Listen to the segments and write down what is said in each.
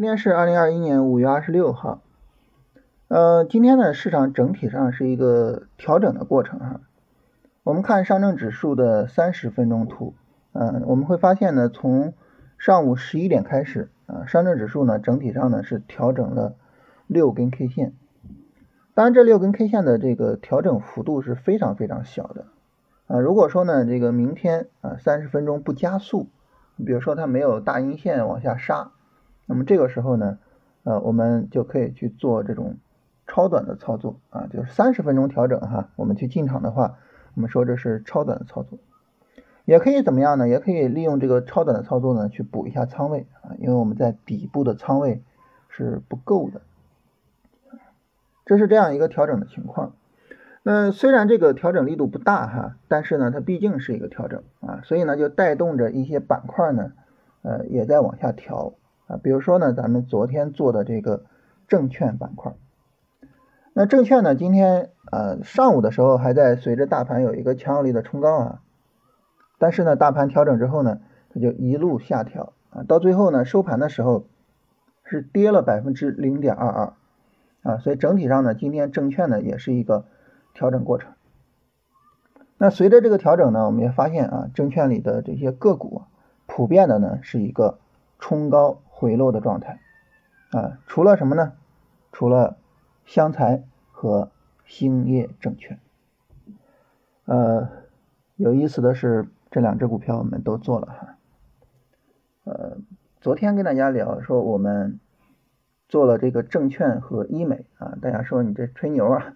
今天是二零二一年五月二十六号，呃，今天呢，市场整体上是一个调整的过程哈。我们看上证指数的三十分钟图，嗯，我们会发现呢，从上午十一点开始啊，上证指数呢整体上呢是调整了六根 K 线，当然这六根 K 线的这个调整幅度是非常非常小的啊。如果说呢，这个明天啊三十分钟不加速，比如说它没有大阴线往下杀。那么这个时候呢，呃，我们就可以去做这种超短的操作啊，就是三十分钟调整哈，我们去进场的话，我们说这是超短的操作，也可以怎么样呢？也可以利用这个超短的操作呢，去补一下仓位啊，因为我们在底部的仓位是不够的，这是这样一个调整的情况。那虽然这个调整力度不大哈，但是呢，它毕竟是一个调整啊，所以呢，就带动着一些板块呢，呃，也在往下调。啊，比如说呢，咱们昨天做的这个证券板块，那证券呢，今天呃上午的时候还在随着大盘有一个强有力的冲高啊，但是呢，大盘调整之后呢，它就一路下调啊，到最后呢收盘的时候是跌了百分之零点二二啊，所以整体上呢，今天证券呢也是一个调整过程。那随着这个调整呢，我们也发现啊，证券里的这些个股普遍的呢是一个冲高。回落的状态啊，除了什么呢？除了湘财和兴业证券。呃，有意思的是，这两只股票我们都做了哈。呃，昨天跟大家聊说我们做了这个证券和医美啊，大家说你这吹牛啊，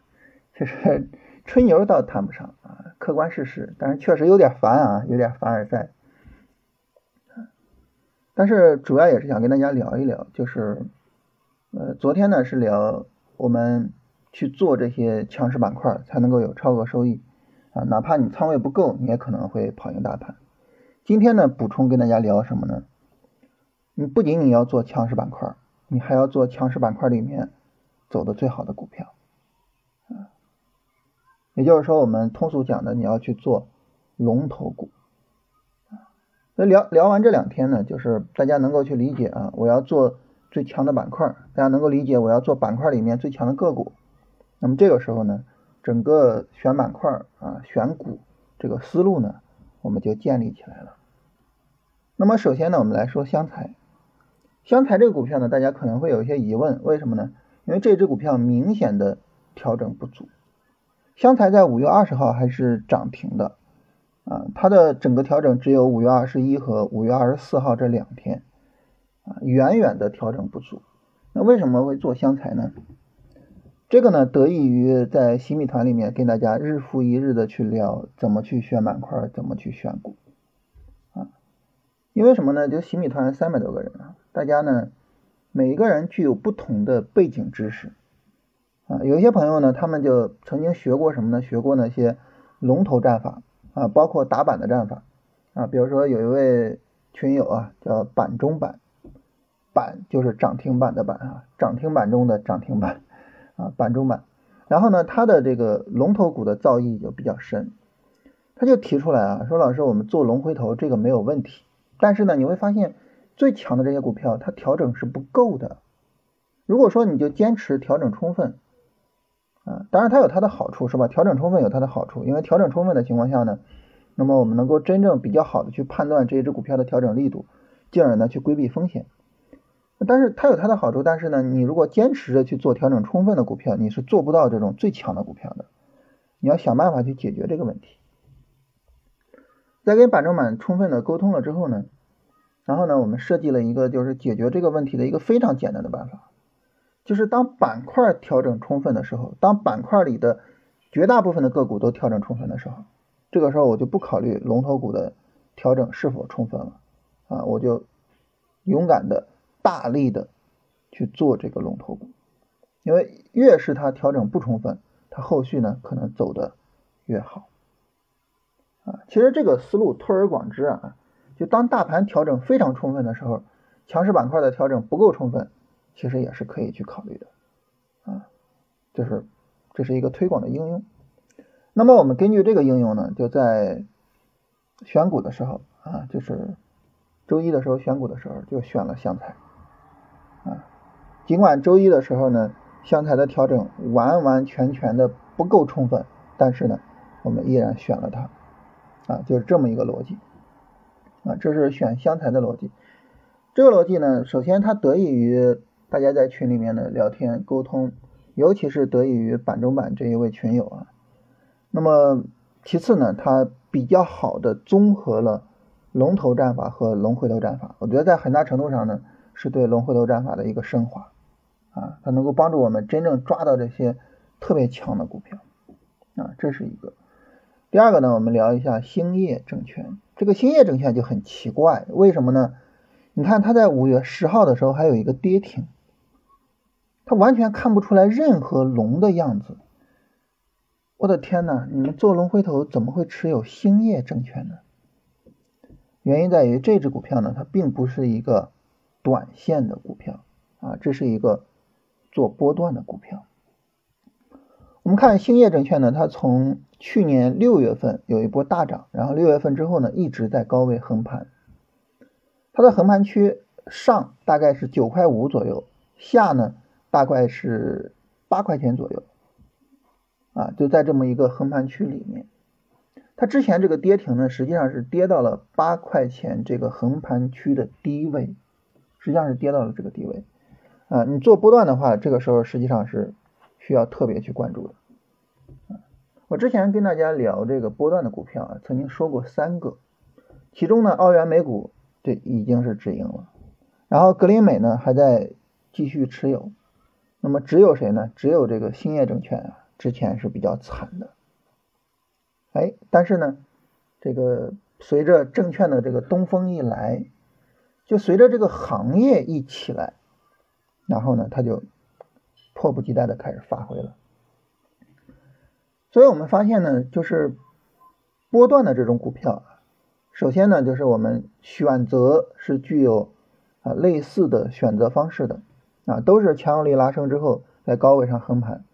其实 吹牛倒谈不上啊，客观事实，但是确实有点烦啊，有点凡尔赛。但是主要也是想跟大家聊一聊，就是，呃，昨天呢是聊我们去做这些强势板块才能够有超额收益啊，哪怕你仓位不够，你也可能会跑赢大盘。今天呢补充跟大家聊什么呢？你不仅仅要做强势板块，你还要做强势板块里面走的最好的股票啊，也就是说我们通俗讲的，你要去做龙头股。聊聊完这两天呢，就是大家能够去理解啊，我要做最强的板块，大家能够理解我要做板块里面最强的个股。那么这个时候呢，整个选板块啊、选股这个思路呢，我们就建立起来了。那么首先呢，我们来说湘财。湘财这个股票呢，大家可能会有一些疑问，为什么呢？因为这只股票明显的调整不足。湘财在五月二十号还是涨停的。啊，它的整个调整只有五月二十一和五月二十四号这两天，啊，远远的调整不足。那为什么会做湘财呢？这个呢，得益于在新米团里面跟大家日复一日的去聊怎么去选板块，怎么去选股，啊，因为什么呢？就新米团三百多个人啊，大家呢，每一个人具有不同的背景知识，啊，有一些朋友呢，他们就曾经学过什么呢？学过那些龙头战法。啊，包括打板的战法啊，比如说有一位群友啊，叫板中板，板就是涨停板的板啊，涨停板中的涨停板啊，板中板。然后呢，他的这个龙头股的造诣就比较深，他就提出来啊，说老师，我们做龙回头这个没有问题，但是呢，你会发现最强的这些股票它调整是不够的。如果说你就坚持调整充分。啊，当然它有它的好处，是吧？调整充分有它的好处，因为调整充分的情况下呢，那么我们能够真正比较好的去判断这一只股票的调整力度，进而呢去规避风险。但是它有它的好处，但是呢，你如果坚持着去做调整充分的股票，你是做不到这种最强的股票的。你要想办法去解决这个问题。在跟板正板充分的沟通了之后呢，然后呢，我们设计了一个就是解决这个问题的一个非常简单的办法。就是当板块调整充分的时候，当板块里的绝大部分的个股都调整充分的时候，这个时候我就不考虑龙头股的调整是否充分了啊，我就勇敢的大力的去做这个龙头股，因为越是它调整不充分，它后续呢可能走的越好啊。其实这个思路推而广之啊，就当大盘调整非常充分的时候，强势板块的调整不够充分。其实也是可以去考虑的，啊，就是这是一个推广的应用。那么我们根据这个应用呢，就在选股的时候啊，就是周一的时候选股的时候就选了湘财，啊，尽管周一的时候呢，香材的调整完完全全的不够充分，但是呢，我们依然选了它，啊，就是这么一个逻辑，啊，这是选香材的逻辑。这个逻辑呢，首先它得益于大家在群里面的聊天沟通，尤其是得益于板中板这一位群友啊。那么其次呢，它比较好的综合了龙头战法和龙回头战法，我觉得在很大程度上呢，是对龙回头战法的一个升华。啊，它能够帮助我们真正抓到这些特别强的股票，啊，这是一个。第二个呢，我们聊一下兴业证券。这个兴业证券就很奇怪，为什么呢？你看它在五月十号的时候还有一个跌停，它完全看不出来任何龙的样子。我的天呐，你们做龙回头怎么会持有兴业证券呢？原因在于这只股票呢，它并不是一个短线的股票啊，这是一个。做波段的股票，我们看兴业证券呢，它从去年六月份有一波大涨，然后六月份之后呢，一直在高位横盘。它的横盘区上大概是九块五左右，下呢大概是八块钱左右，啊，就在这么一个横盘区里面。它之前这个跌停呢，实际上是跌到了八块钱这个横盘区的低位，实际上是跌到了这个低位。啊，你做波段的话，这个时候实际上是需要特别去关注的。我之前跟大家聊这个波段的股票啊，曾经说过三个，其中呢，澳元美股这已经是止盈了，然后格林美呢还在继续持有，那么只有谁呢？只有这个兴业证券啊，之前是比较惨的。哎，但是呢，这个随着证券的这个东风一来，就随着这个行业一起来。然后呢，他就迫不及待的开始发挥了。所以我们发现呢，就是波段的这种股票啊，首先呢，就是我们选择是具有啊类似的选择方式的啊，都是强有力拉升之后在高位上横盘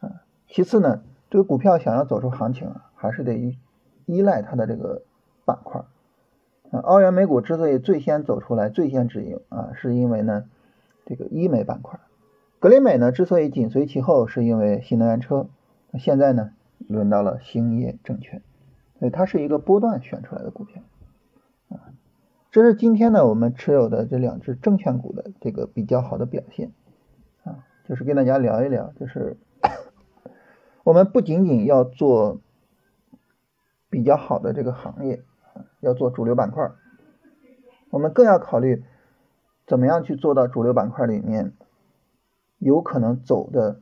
啊。其次呢，这个股票想要走出行情，还是得依依赖它的这个板块啊。澳元美股之所以最先走出来、最先止盈啊，是因为呢。这个医美板块，格林美呢之所以紧随其后，是因为新能源车。那现在呢，轮到了兴业证券，所以它是一个波段选出来的股票。这是今天呢我们持有的这两只证券股的这个比较好的表现啊，就是跟大家聊一聊，就是 我们不仅仅要做比较好的这个行业，要做主流板块，我们更要考虑。怎么样去做到主流板块里面有可能走的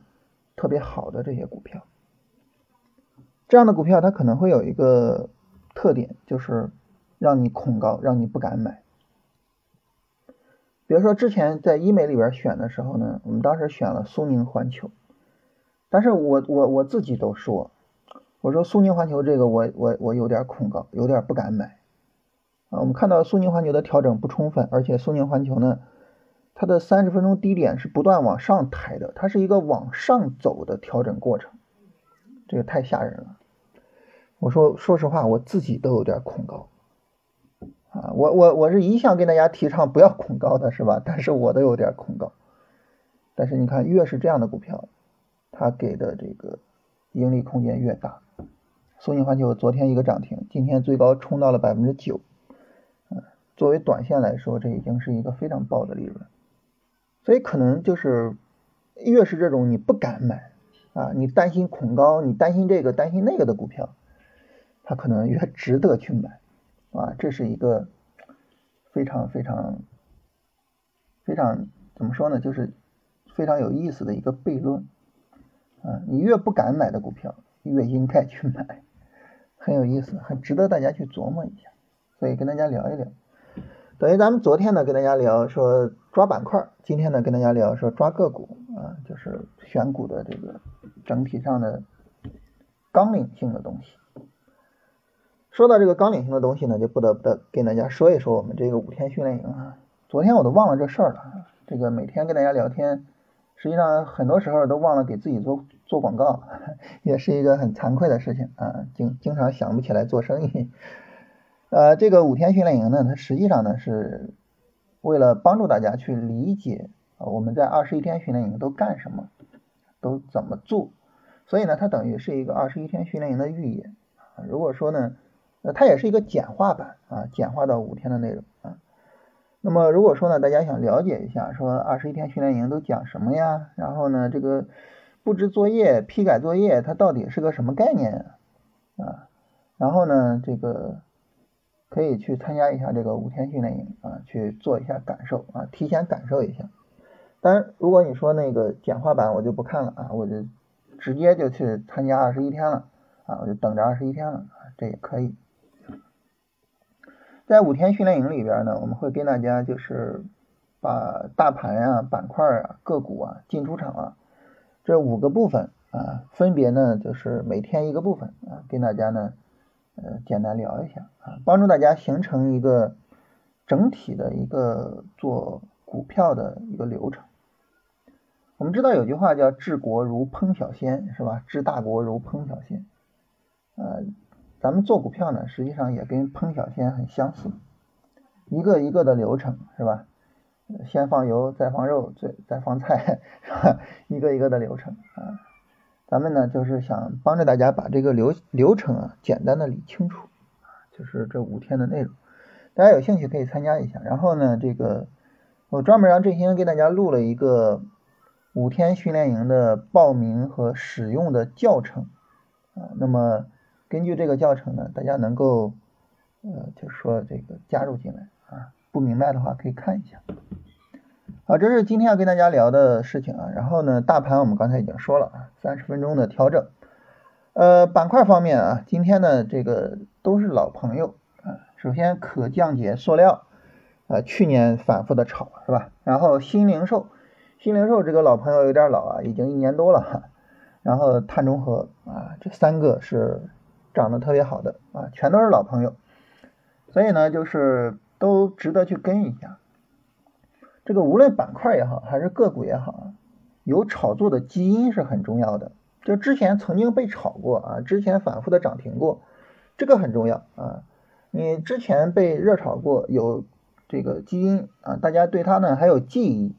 特别好的这些股票？这样的股票它可能会有一个特点，就是让你恐高，让你不敢买。比如说之前在医美里边选的时候呢，我们当时选了苏宁环球，但是我我我自己都说，我说苏宁环球这个我我我有点恐高，有点不敢买。啊，我们看到苏宁环球的调整不充分，而且苏宁环球呢，它的三十分钟低点是不断往上抬的，它是一个往上走的调整过程，这个太吓人了。我说说实话，我自己都有点恐高啊，我我我是一向跟大家提倡不要恐高的，是吧？但是我都有点恐高。但是你看，越是这样的股票，它给的这个盈利空间越大。苏宁环球昨天一个涨停，今天最高冲到了百分之九。作为短线来说，这已经是一个非常爆的利润，所以可能就是越是这种你不敢买啊，你担心恐高，你担心这个担心那个的股票，它可能越值得去买啊，这是一个非常非常非常怎么说呢，就是非常有意思的一个悖论啊，你越不敢买的股票，越应该去买，很有意思，很值得大家去琢磨一下，所以跟大家聊一聊。等于咱们昨天呢跟大家聊说抓板块，今天呢跟大家聊说抓个股啊，就是选股的这个整体上的纲领性的东西。说到这个纲领性的东西呢，就不得不得跟大家说一说我们这个五天训练营啊。昨天我都忘了这事儿了，这个每天跟大家聊天，实际上很多时候都忘了给自己做做广告，也是一个很惭愧的事情啊，经经常想不起来做生意。呃，这个五天训练营呢，它实际上呢是为了帮助大家去理解啊，我们在二十一天训练营都干什么，都怎么做，所以呢，它等于是一个二十一天训练营的预演。如果说呢，呃，它也是一个简化版啊，简化到五天的内容啊。那么如果说呢，大家想了解一下，说二十一天训练营都讲什么呀？然后呢，这个布置作业、批改作业，它到底是个什么概念啊？然后呢，这个可以去参加一下这个五天训练营啊，去做一下感受啊，提前感受一下。当然，如果你说那个简化版，我就不看了啊，我就直接就去参加二十一天了啊，我就等着二十一天了啊，这也可以。在五天训练营里边呢，我们会跟大家就是把大盘啊、板块啊、个股啊、进出场啊这五个部分啊，分别呢就是每天一个部分啊，跟大家呢呃简单聊一下啊，帮助大家形成一个整体的一个做股票的一个流程。我们知道有句话叫治国如烹小鲜，是吧？治大国如烹小鲜，呃。咱们做股票呢，实际上也跟烹小鲜很相似，一个一个的流程是吧？先放油，再放肉，再再放菜，是吧？一个一个的流程啊。咱们呢就是想帮着大家把这个流流程啊简单的理清楚，就是这五天的内容，大家有兴趣可以参加一下。然后呢，这个我专门让振兴给大家录了一个五天训练营的报名和使用的教程啊，那么。根据这个教程呢，大家能够呃，就是说这个加入进来啊，不明白的话可以看一下。好，这是今天要跟大家聊的事情啊。然后呢，大盘我们刚才已经说了啊，三十分钟的调整。呃，板块方面啊，今天呢这个都是老朋友啊。首先可降解塑料啊，去年反复的炒是吧？然后新零售，新零售这个老朋友有点老啊，已经一年多了哈。然后碳中和啊，这三个是。涨得特别好的啊，全都是老朋友，所以呢，就是都值得去跟一下。这个无论板块也好，还是个股也好，有炒作的基因是很重要的。就之前曾经被炒过啊，之前反复的涨停过，这个很重要啊。你之前被热炒过，有这个基因啊，大家对它呢还有记忆，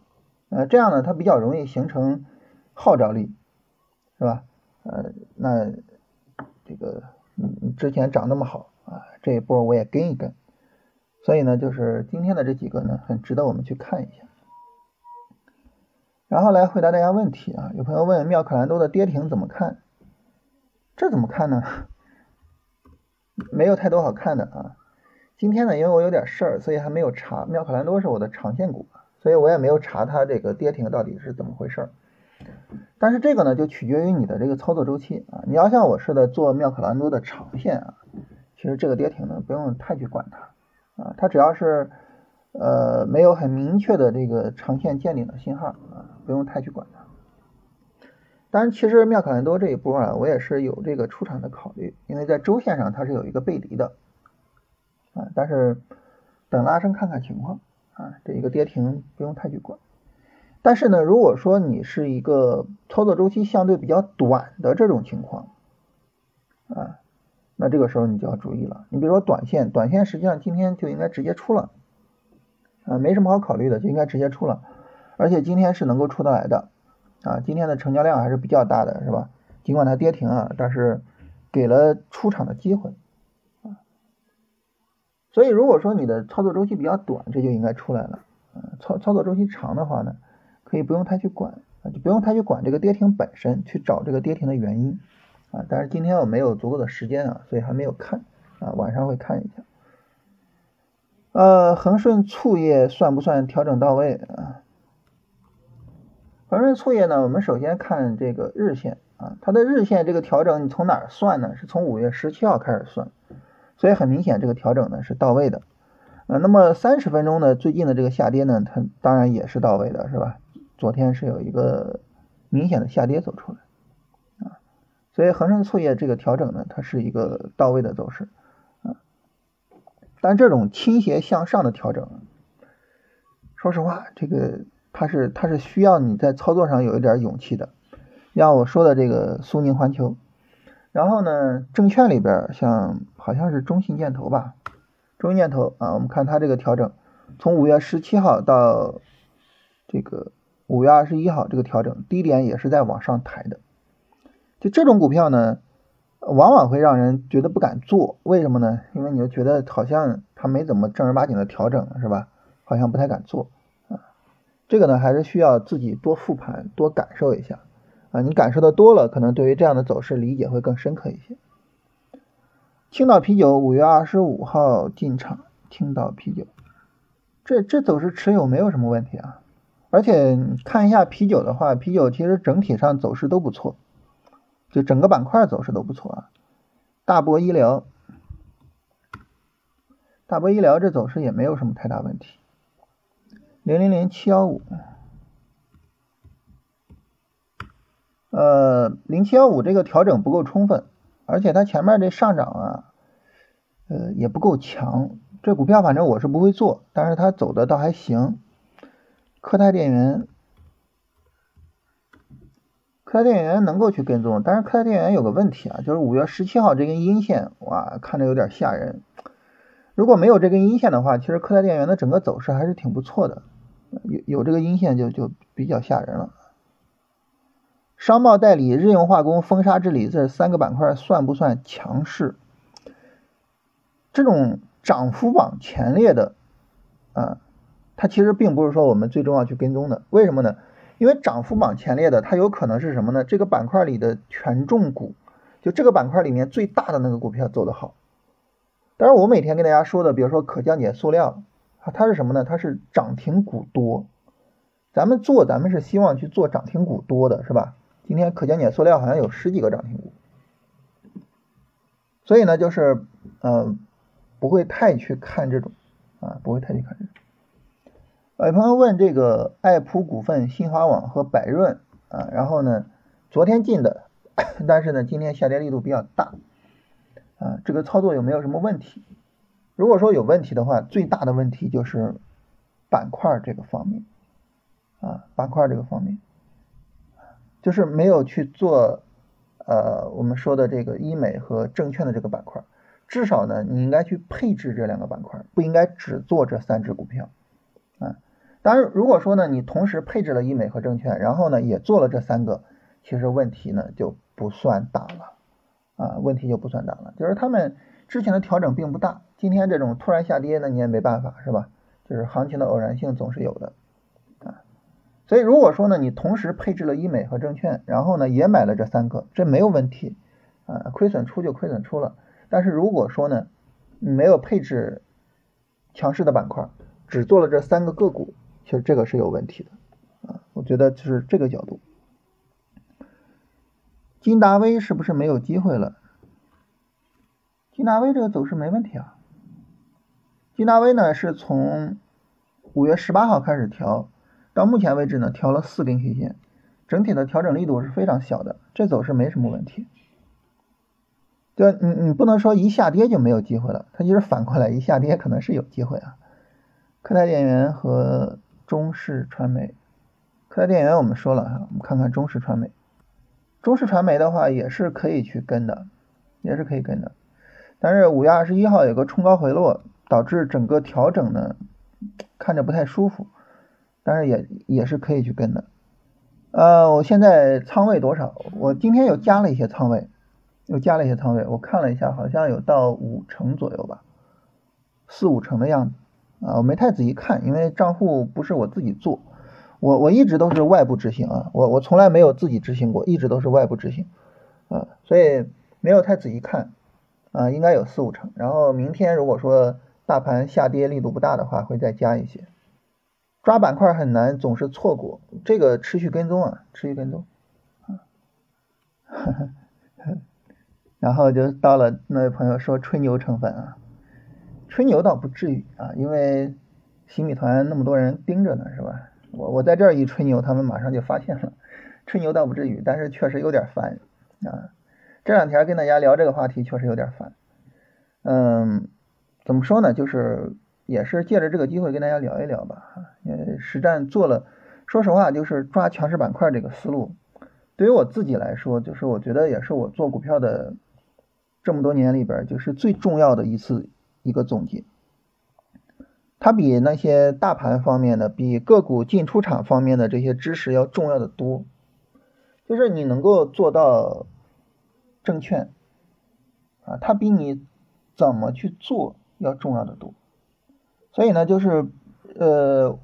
呃，这样呢它比较容易形成号召力，是吧？呃，那这个。嗯，之前涨那么好啊，这一波我也跟一跟，所以呢，就是今天的这几个呢，很值得我们去看一下。然后来回答大家问题啊，有朋友问妙可蓝多的跌停怎么看？这怎么看呢？没有太多好看的啊。今天呢，因为我有点事儿，所以还没有查。妙可蓝多是我的长线股，所以我也没有查它这个跌停到底是怎么回事。但是这个呢，就取决于你的这个操作周期啊。你要像我似的做妙可蓝多的长线啊，其实这个跌停呢不用太去管它啊，它只要是呃没有很明确的这个长线见顶的信号啊，不用太去管它。当然，其实妙可蓝多这一波啊，我也是有这个出场的考虑，因为在周线上它是有一个背离的啊，但是等拉升看看情况啊，这一个跌停不用太去管。但是呢，如果说你是一个操作周期相对比较短的这种情况，啊，那这个时候你就要注意了。你比如说短线，短线实际上今天就应该直接出了，啊，没什么好考虑的，就应该直接出了。而且今天是能够出得来的，啊，今天的成交量还是比较大的，是吧？尽管它跌停啊，但是给了出场的机会，啊，所以如果说你的操作周期比较短，这就应该出来了。啊，操操作周期长的话呢？可以不用太去管啊，就不用太去管这个跌停本身，去找这个跌停的原因啊。但是今天我没有足够的时间啊，所以还没有看啊，晚上会看一下。呃，恒顺醋业算不算调整到位啊？恒顺醋业呢，我们首先看这个日线啊，它的日线这个调整你从哪儿算呢？是从五月十七号开始算，所以很明显这个调整呢是到位的呃。那么三十分钟呢，最近的这个下跌呢，它当然也是到位的，是吧？昨天是有一个明显的下跌走出来啊，所以恒生醋业这个调整呢，它是一个到位的走势啊。但这种倾斜向上的调整，说实话，这个它是它是需要你在操作上有一点勇气的。像我说的这个苏宁环球，然后呢，证券里边像好像是中信建投吧，中信建投啊，我们看它这个调整，从五月十七号到这个。五月二十一号这个调整低点也是在往上抬的，就这种股票呢，往往会让人觉得不敢做，为什么呢？因为你就觉得好像它没怎么正儿八经的调整，是吧？好像不太敢做啊。这个呢，还是需要自己多复盘，多感受一下啊。你感受的多了，可能对于这样的走势理解会更深刻一些。青岛啤酒五月二十五号进场，青岛啤酒，这这走势持有没有什么问题啊？而且看一下啤酒的话，啤酒其实整体上走势都不错，就整个板块走势都不错啊。大博医疗，大博医疗这走势也没有什么太大问题。零零零七幺五，呃，零七幺五这个调整不够充分，而且它前面这上涨啊，呃，也不够强。这股票反正我是不会做，但是它走的倒还行。科泰电源，科泰电源能够去跟踪，但是科泰电源有个问题啊，就是五月十七号这根阴线，哇，看着有点吓人。如果没有这根阴线的话，其实科泰电源的整个走势还是挺不错的。有有这个阴线就就比较吓人了。商贸代理、日用化工、风沙治理这三个板块算不算强势？这种涨幅榜前列的啊。它其实并不是说我们最终要去跟踪的，为什么呢？因为涨幅榜前列的，它有可能是什么呢？这个板块里的权重股，就这个板块里面最大的那个股票走得好。当然，我每天跟大家说的，比如说可降解塑料啊，它是什么呢？它是涨停股多。咱们做，咱们是希望去做涨停股多的，是吧？今天可降解塑料好像有十几个涨停股，所以呢，就是呃，不会太去看这种啊，不会太去看这种。有朋友问这个爱普股份、新华网和百润啊，然后呢，昨天进的，但是呢，今天下跌力度比较大啊，这个操作有没有什么问题？如果说有问题的话，最大的问题就是板块这个方面啊，板块这个方面，就是没有去做呃我们说的这个医美和证券的这个板块，至少呢，你应该去配置这两个板块，不应该只做这三只股票。当然，如果说呢，你同时配置了医美和证券，然后呢也做了这三个，其实问题呢就不算大了啊，问题就不算大了。就是他们之前的调整并不大，今天这种突然下跌，那你也没办法，是吧？就是行情的偶然性总是有的啊。所以如果说呢，你同时配置了医美和证券，然后呢也买了这三个，这没有问题啊，亏损出就亏损出了。但是如果说呢，没有配置强势的板块，只做了这三个个股。其实这个是有问题的啊，我觉得就是这个角度。金达威是不是没有机会了？金达威这个走势没问题啊。金达威呢是从五月十八号开始调，到目前为止呢调了四根 K 线，整体的调整力度是非常小的，这走势没什么问题。对你你不能说一下跌就没有机会了，它就是反过来一下跌可能是有机会啊。科泰电源和中视传媒，科泰电源我们说了哈，我们看看中视传媒。中视传媒的话也是可以去跟的，也是可以跟的。但是五月二十一号有个冲高回落，导致整个调整呢看着不太舒服，但是也也是可以去跟的。呃，我现在仓位多少？我今天又加了一些仓位，又加了一些仓位。我看了一下，好像有到五成左右吧，四五成的样子。啊，我没太仔细看，因为账户不是我自己做，我我一直都是外部执行啊，我我从来没有自己执行过，一直都是外部执行，啊，所以没有太仔细看，啊，应该有四五成。然后明天如果说大盘下跌力度不大的话，会再加一些。抓板块很难，总是错过，这个持续跟踪啊，持续跟踪，啊，然后就到了那位朋友说吹牛成分啊。吹牛倒不至于啊，因为洗米团那么多人盯着呢，是吧？我我在这儿一吹牛，他们马上就发现了。吹牛倒不至于，但是确实有点烦啊。这两天跟大家聊这个话题，确实有点烦。嗯，怎么说呢？就是也是借着这个机会跟大家聊一聊吧。因为实战做了，说实话，就是抓强势板块这个思路，对于我自己来说，就是我觉得也是我做股票的这么多年里边，就是最重要的一次。一个总结，它比那些大盘方面的、比个股进出场方面的这些知识要重要的多。就是你能够做到证券啊，它比你怎么去做要重要的多。所以呢，就是呃，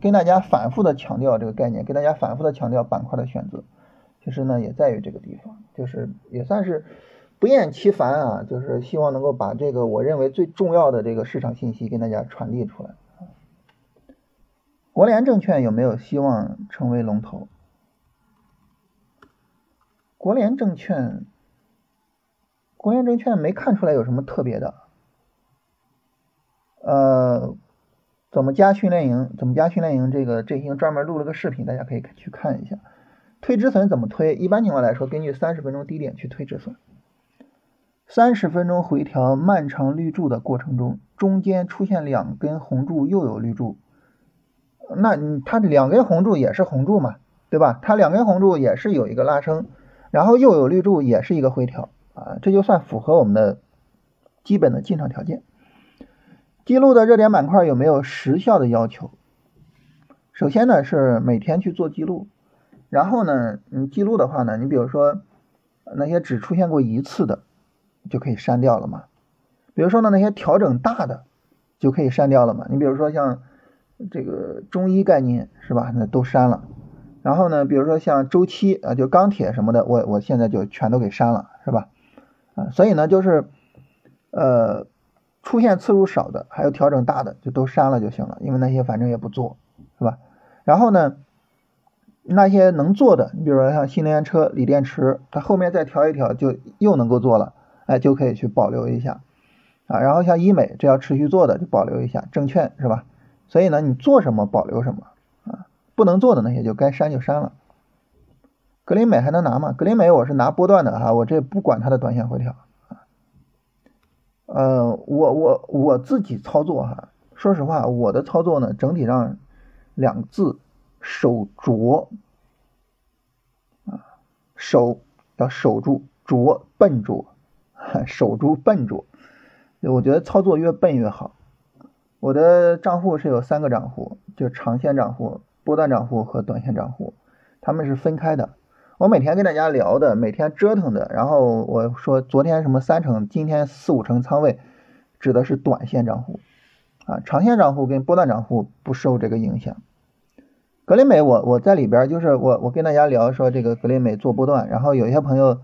跟大家反复的强调这个概念，跟大家反复的强调板块的选择，其实呢也在于这个地方，就是也算是不厌其烦啊，就是希望能够把这个我认为最重要的这个市场信息跟大家传递出来。国联证券有没有希望成为龙头？国联证券，国联证券没看出来有什么特别的。呃，怎么加训练营？怎么加训练营？这个这已经专门录了个视频，大家可以去看一下。推止损怎么推？一般情况来说，根据三十分钟低点去推止损。三十分钟回调漫长绿柱的过程中，中间出现两根红柱，又有绿柱，那你它两根红柱也是红柱嘛，对吧？它两根红柱也是有一个拉升，然后又有绿柱，也是一个回调啊，这就算符合我们的基本的进场条件。记录的热点板块有没有时效的要求？首先呢是每天去做记录，然后呢，你记录的话呢，你比如说那些只出现过一次的就可以删掉了嘛。比如说呢那些调整大的就可以删掉了嘛。你比如说像这个中医概念是吧？那都删了。然后呢，比如说像周期啊，就钢铁什么的，我我现在就全都给删了，是吧？啊，所以呢就是呃。出现次数少的，还有调整大的，就都删了就行了，因为那些反正也不做，是吧？然后呢，那些能做的，你比如说像新能源车、锂电池，它后面再调一调就又能够做了，哎，就可以去保留一下啊。然后像医美，这要持续做的就保留一下，证券是吧？所以呢，你做什么保留什么啊，不能做的那些就该删就删了。格林美还能拿吗？格林美我是拿波段的哈，我这不管它的短线回调。呃，我我我自己操作哈，说实话，我的操作呢，整体上两字，守拙啊，守要守住，拙笨拙，守株笨拙，我觉得操作越笨越好。我的账户是有三个账户，就长线账户、波段账户和短线账户，他们是分开的。我每天跟大家聊的，每天折腾的，然后我说昨天什么三成，今天四五成仓位，指的是短线账户啊，长线账户跟波段账户不受这个影响。格林美，我我在里边就是我我跟大家聊说这个格林美做波段，然后有些朋友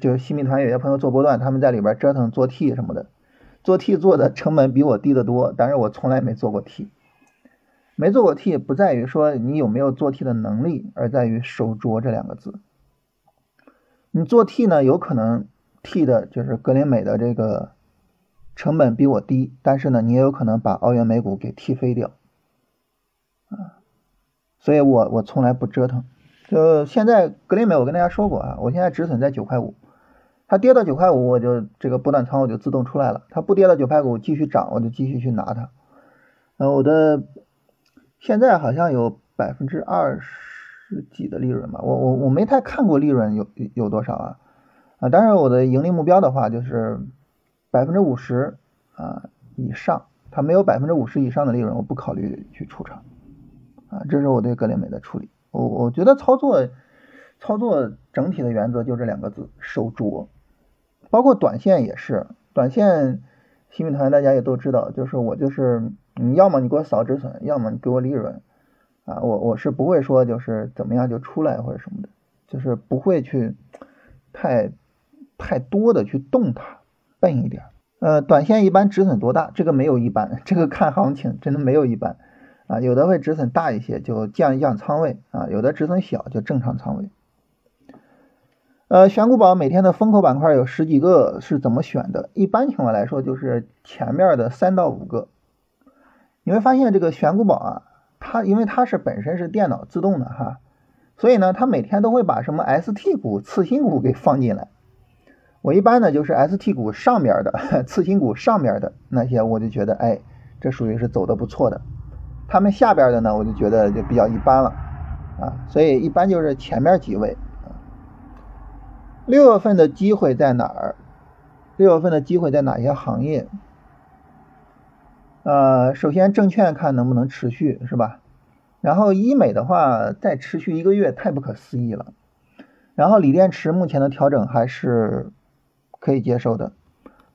就是新米团有些朋友做波段，他们在里边折腾做 T 什么的，做 T 做的成本比我低得多，但是我从来没做过 T。没做过 T 不在于说你有没有做 T 的能力，而在于手拙这两个字。你做 T 呢，有可能 T 的就是格林美的这个成本比我低，但是呢，你也有可能把澳元美股给踢飞掉啊。所以我我从来不折腾。就现在格林美，我跟大家说过啊，我现在止损在九块五，它跌到九块五，我就这个波段仓我就自动出来了。它不跌到九块五继续涨，我就继续去拿它。嗯，我的。现在好像有百分之二十几的利润吧，我我我没太看过利润有有多少啊啊，但是我的盈利目标的话就是百分之五十啊以上，它没有百分之五十以上的利润，我不考虑去出场啊，这是我对格林美的处理。我我觉得操作操作整体的原则就这两个字，守拙，包括短线也是，短线新米团大家也都知道，就是我就是。你要么你给我扫止损，要么你给我利润，啊，我我是不会说就是怎么样就出来或者什么的，就是不会去太太多的去动它，笨一点。呃，短线一般止损多大？这个没有一般，这个看行情，真的没有一般啊。有的会止损大一些，就降一降仓位啊；有的止损小，就正常仓位。呃，选股宝每天的风口板块有十几个，是怎么选的？一般情况来说，就是前面的三到五个。你会发现这个选股宝啊，它因为它是本身是电脑自动的哈，所以呢，它每天都会把什么 ST 股、次新股给放进来。我一般呢就是 ST 股上面的、次新股上面的那些，我就觉得哎，这属于是走的不错的。他们下边的呢，我就觉得就比较一般了啊，所以一般就是前面几位。六月份的机会在哪儿？六月份的机会在哪些行业？呃，首先证券看能不能持续，是吧？然后医美的话，再持续一个月太不可思议了。然后锂电池目前的调整还是可以接受的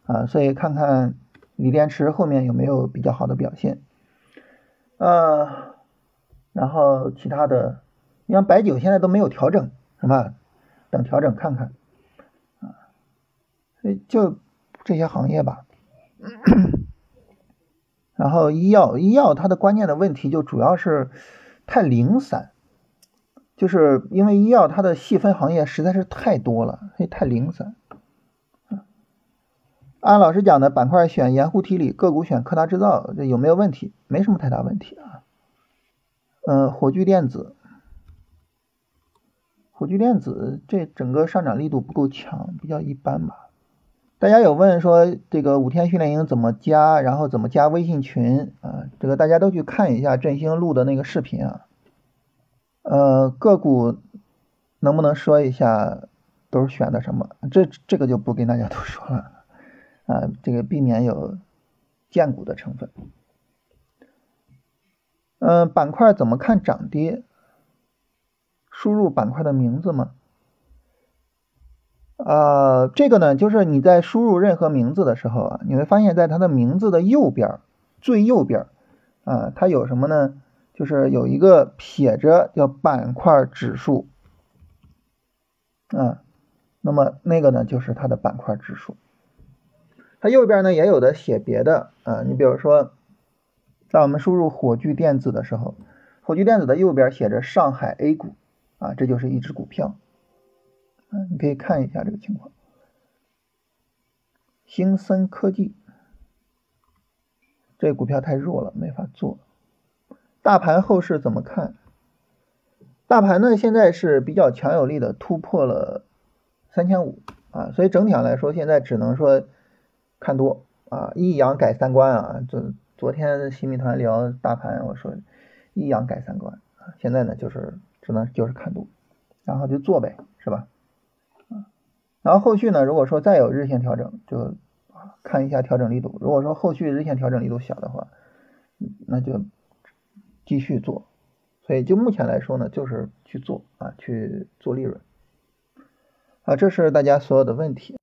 啊，所以看看锂电池后面有没有比较好的表现。呃，然后其他的，你像白酒现在都没有调整，是吧？等调整看看啊，就这些行业吧。然后医药，医药它的关键的问题就主要是太零散，就是因为医药它的细分行业实在是太多了，所以太零散。按老师讲的板块选盐湖提锂，个股选科达制造，这有没有问题？没什么太大问题啊。嗯，火炬电子，火炬电子这整个上涨力度不够强，比较一般吧。大家有问说这个五天训练营怎么加，然后怎么加微信群啊？这个大家都去看一下振兴录的那个视频啊。呃，个股能不能说一下都是选的什么？这这个就不跟大家都说了啊，这个避免有荐股的成分。嗯，板块怎么看涨跌？输入板块的名字吗？呃，这个呢，就是你在输入任何名字的时候啊，你会发现在它的名字的右边，最右边啊，它有什么呢？就是有一个撇着叫板块指数啊，那么那个呢，就是它的板块指数。它右边呢也有的写别的啊，你比如说，在我们输入火炬电子的时候，火炬电子的右边写着上海 A 股啊，这就是一只股票。嗯，你可以看一下这个情况。兴森科技，这股票太弱了，没法做。大盘后市怎么看？大盘呢，现在是比较强有力的突破了三千五啊，所以整体上来说，现在只能说看多啊，一阳改三观啊。昨昨天新米团聊大盘，我说一阳改三观啊，现在呢就是只能就是看多，然后就做呗，是吧？然后后续呢？如果说再有日线调整，就看一下调整力度。如果说后续日线调整力度小的话，那就继续做。所以就目前来说呢，就是去做啊，去做利润啊，这是大家所有的问题。